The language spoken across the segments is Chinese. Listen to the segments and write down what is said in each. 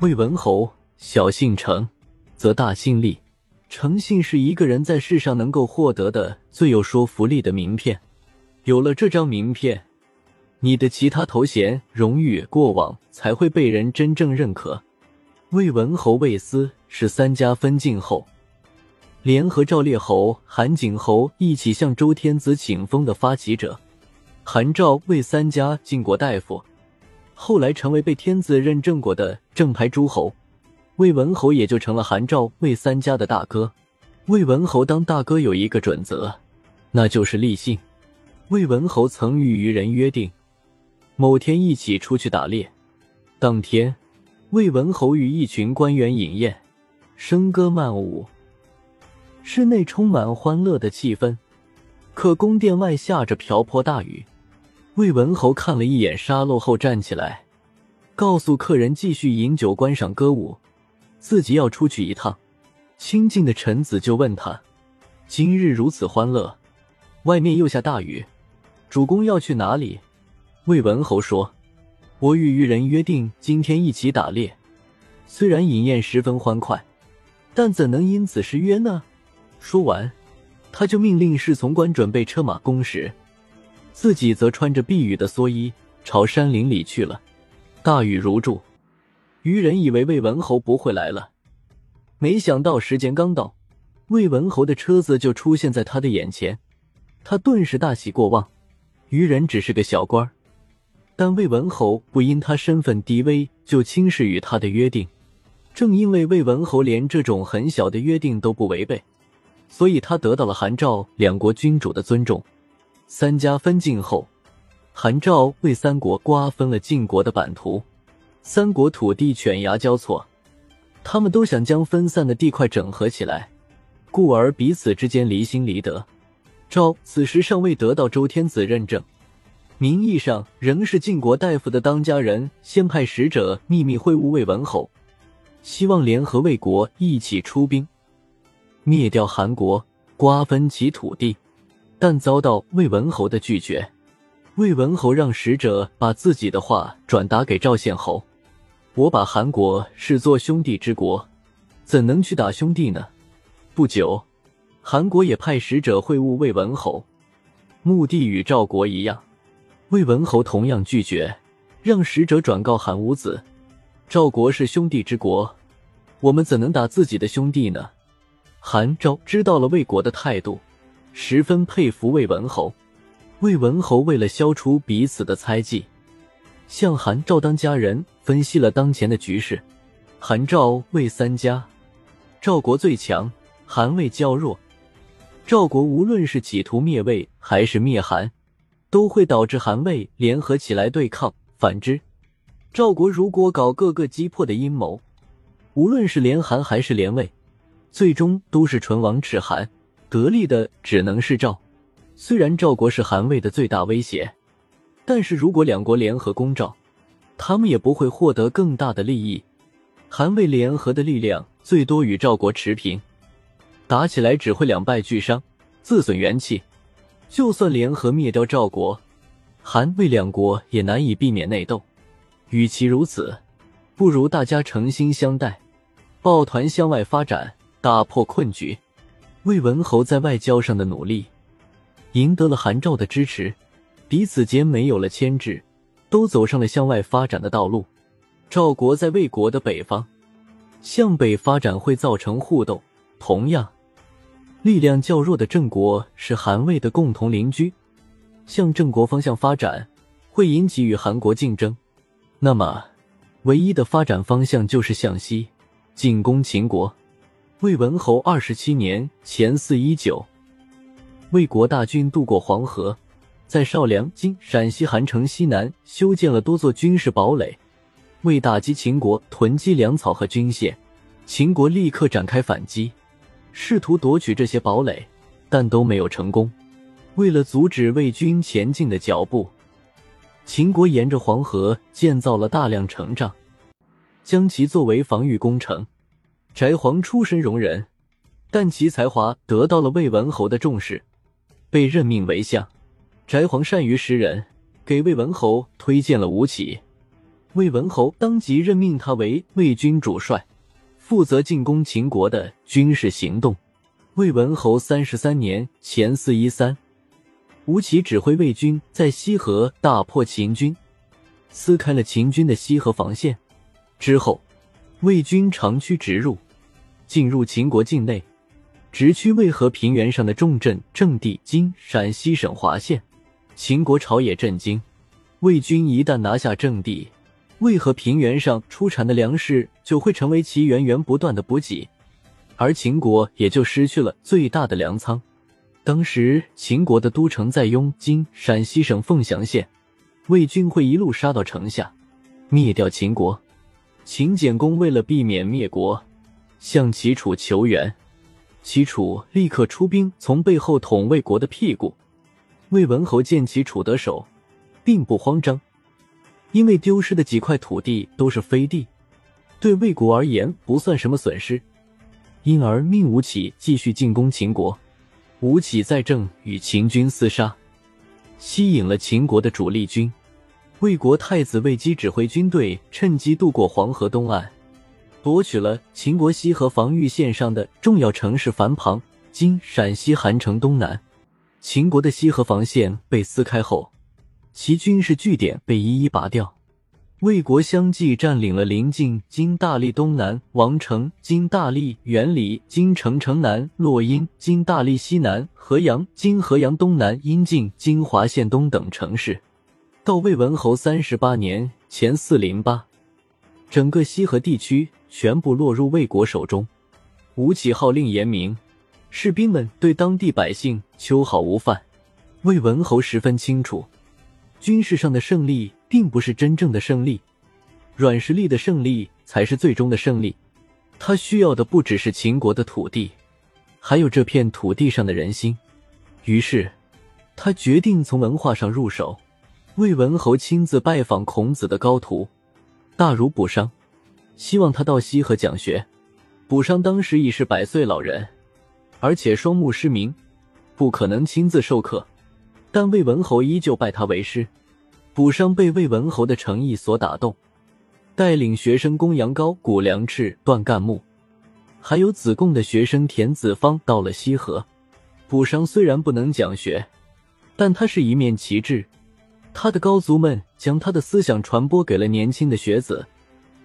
魏文侯小姓程，则大姓厉。诚信是一个人在世上能够获得的最有说服力的名片。有了这张名片，你的其他头衔、荣誉、过往才会被人真正认可。魏文侯魏斯是三家分晋后，联合赵烈侯、韩景侯一起向周天子请封的发起者。韩赵魏三家晋国大夫，后来成为被天子认证过的正牌诸侯。魏文侯也就成了韩赵魏三家的大哥。魏文侯当大哥有一个准则，那就是立信。魏文侯曾与愚人约定，某天一起出去打猎。当天，魏文侯与一群官员饮宴，笙歌曼舞，室内充满欢乐的气氛。可宫殿外下着瓢泼大雨。魏文侯看了一眼沙漏后站起来，告诉客人继续饮酒观赏歌舞。自己要出去一趟，亲近的臣子就问他：“今日如此欢乐，外面又下大雨，主公要去哪里？”魏文侯说：“我与愚人约定今天一起打猎，虽然饮宴十分欢快，但怎能因此失约呢？”说完，他就命令侍从官准备车马弓矢，自己则穿着避雨的蓑衣朝山林里去了。大雨如注。愚人以为魏文侯不会来了，没想到时间刚到，魏文侯的车子就出现在他的眼前，他顿时大喜过望。愚人只是个小官但魏文侯不因他身份低微就轻视与他的约定，正因为魏文侯连这种很小的约定都不违背，所以他得到了韩赵两国君主的尊重。三家分晋后，韩赵为三国瓜分了晋国的版图。三国土地犬牙交错，他们都想将分散的地块整合起来，故而彼此之间离心离德。赵此时尚未得到周天子认证，名义上仍是晋国大夫的当家人，先派使者秘密会晤魏文侯，希望联合魏国一起出兵灭掉韩国，瓜分其土地，但遭到魏文侯的拒绝。魏文侯让使者把自己的话转达给赵献侯。我把韩国视作兄弟之国，怎能去打兄弟呢？不久，韩国也派使者会晤魏文侯，目的与赵国一样。魏文侯同样拒绝，让使者转告韩武子：赵国是兄弟之国，我们怎能打自己的兄弟呢？韩赵知道了魏国的态度，十分佩服魏文侯。魏文侯为了消除彼此的猜忌。向韩赵当家人分析了当前的局势，韩赵魏三家，赵国最强，韩魏较弱。赵国无论是企图灭魏还是灭韩，都会导致韩魏联合起来对抗。反之，赵国如果搞各个击破的阴谋，无论是联韩还是联魏，最终都是唇亡齿寒，得利的只能是赵。虽然赵国是韩魏的最大威胁。但是如果两国联合攻赵，他们也不会获得更大的利益。韩魏联合的力量最多与赵国持平，打起来只会两败俱伤，自损元气。就算联合灭掉赵国，韩魏两国也难以避免内斗。与其如此，不如大家诚心相待，抱团向外发展，打破困局。魏文侯在外交上的努力，赢得了韩赵的支持。彼此间没有了牵制，都走上了向外发展的道路。赵国在魏国的北方，向北发展会造成互动。同样，力量较弱的郑国是韩魏的共同邻居，向郑国方向发展会引起与韩国竞争。那么，唯一的发展方向就是向西进攻秦国。魏文侯二十七年前四一九，魏国大军渡过黄河。在少梁（今陕西韩城西南）修建了多座军事堡垒，为打击秦国囤积粮草和军械。秦国立刻展开反击，试图夺取这些堡垒，但都没有成功。为了阻止魏军前进的脚步，秦国沿着黄河建造了大量城障，将其作为防御工程。翟璜出身戎人，但其才华得到了魏文侯的重视，被任命为相。翟璜善于识人，给魏文侯推荐了吴起。魏文侯当即任命他为魏军主帅，负责进攻秦国的军事行动。魏文侯三十三年（前四一三），吴起指挥魏军在西河大破秦军，撕开了秦军的西河防线。之后，魏军长驱直入，进入秦国境内，直趋渭河平原上的重镇郑地（今陕西省华县）。秦国朝野震惊，魏军一旦拿下郑地，渭河平原上出产的粮食就会成为其源源不断的补给，而秦国也就失去了最大的粮仓。当时秦国的都城在雍（今陕西省凤翔县），魏军会一路杀到城下，灭掉秦国。秦简公为了避免灭国，向齐楚求援，齐楚立刻出兵从背后捅魏国的屁股。魏文侯见齐楚得手，并不慌张，因为丢失的几块土地都是飞地，对魏国而言不算什么损失，因而命吴起继续进攻秦国。吴起在郑与秦军厮杀，吸引了秦国的主力军。魏国太子魏姬指挥军队趁机渡过黄河东岸，夺取了秦国西河防御线上的重要城市樊庞（今陕西韩城东南）。秦国的西河防线被撕开后，其军事据点被一一拔掉。魏国相继占领了临近今大荔东南王城（今大荔原里）、今城城南洛阴（今大荔西南）、河阳（今河阳东南）、阴晋（今华县东）等城市。到魏文侯三十八年（前四零八），整个西河地区全部落入魏国手中。吴起号令严明，士兵们对当地百姓秋毫无犯。魏文侯十分清楚，军事上的胜利并不是真正的胜利，软实力的胜利才是最终的胜利。他需要的不只是秦国的土地，还有这片土地上的人心。于是，他决定从文化上入手。魏文侯亲自拜访孔子的高徒大儒卜商，希望他到西河讲学。卜商当时已是百岁老人，而且双目失明，不可能亲自授课。但魏文侯依旧拜他为师。卜商被魏文侯的诚意所打动，带领学生公羊高、谷梁赤、段干木，还有子贡的学生田子方到了西河。卜商虽然不能讲学，但他是一面旗帜。他的高族们将他的思想传播给了年轻的学子，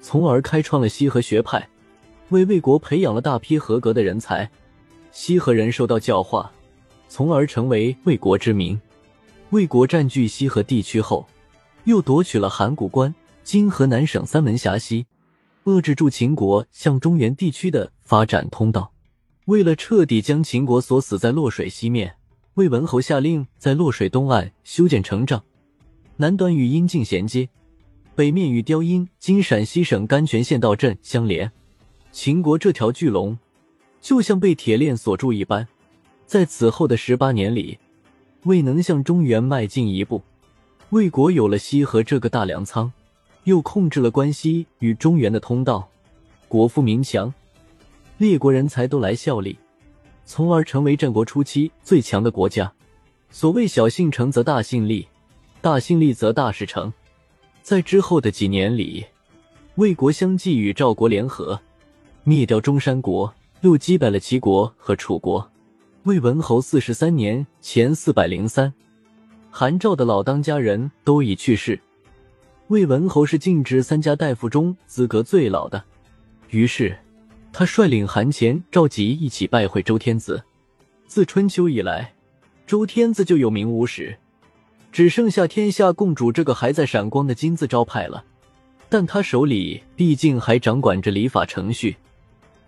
从而开创了西河学派，为魏国培养了大批合格的人才。西河人受到教化，从而成为魏国之名。魏国占据西河地区后，又夺取了函谷关（今河南省三门峡西），遏制住秦国向中原地区的发展通道。为了彻底将秦国锁死在洛水西面，魏文侯下令在洛水东岸修建城障。南端与阴晋衔接，北面与雕阴（今陕西省甘泉县道镇）相连。秦国这条巨龙就像被铁链锁住一般，在此后的十八年里，未能向中原迈进一步。魏国有了西河这个大粮仓，又控制了关西与中原的通道，国富民强，列国人才都来效力，从而成为战国初期最强的国家。所谓小信成则大信立。大兴立则大事成，在之后的几年里，魏国相继与赵国联合，灭掉中山国，又击败了齐国和楚国。魏文侯四十三年（前四百零三），韩赵的老当家人都已去世，魏文侯是晋至三家大夫中资格最老的。于是，他率领韩虔、赵吉一起拜会周天子。自春秋以来，周天子就有名无实。只剩下天下共主这个还在闪光的金字招牌了，但他手里毕竟还掌管着礼法程序，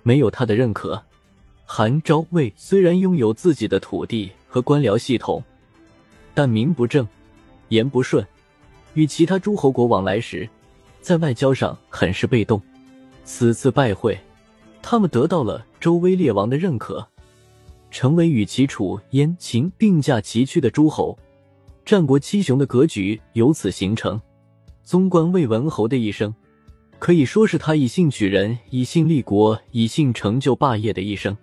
没有他的认可，韩昭魏虽然拥有自己的土地和官僚系统，但名不正，言不顺，与其他诸侯国往来时，在外交上很是被动。此次拜会，他们得到了周威烈王的认可，成为与齐、楚、燕、秦并驾齐驱的诸侯。战国七雄的格局由此形成。纵观魏文侯的一生，可以说是他以姓取人、以姓立国、以姓成就霸业的一生。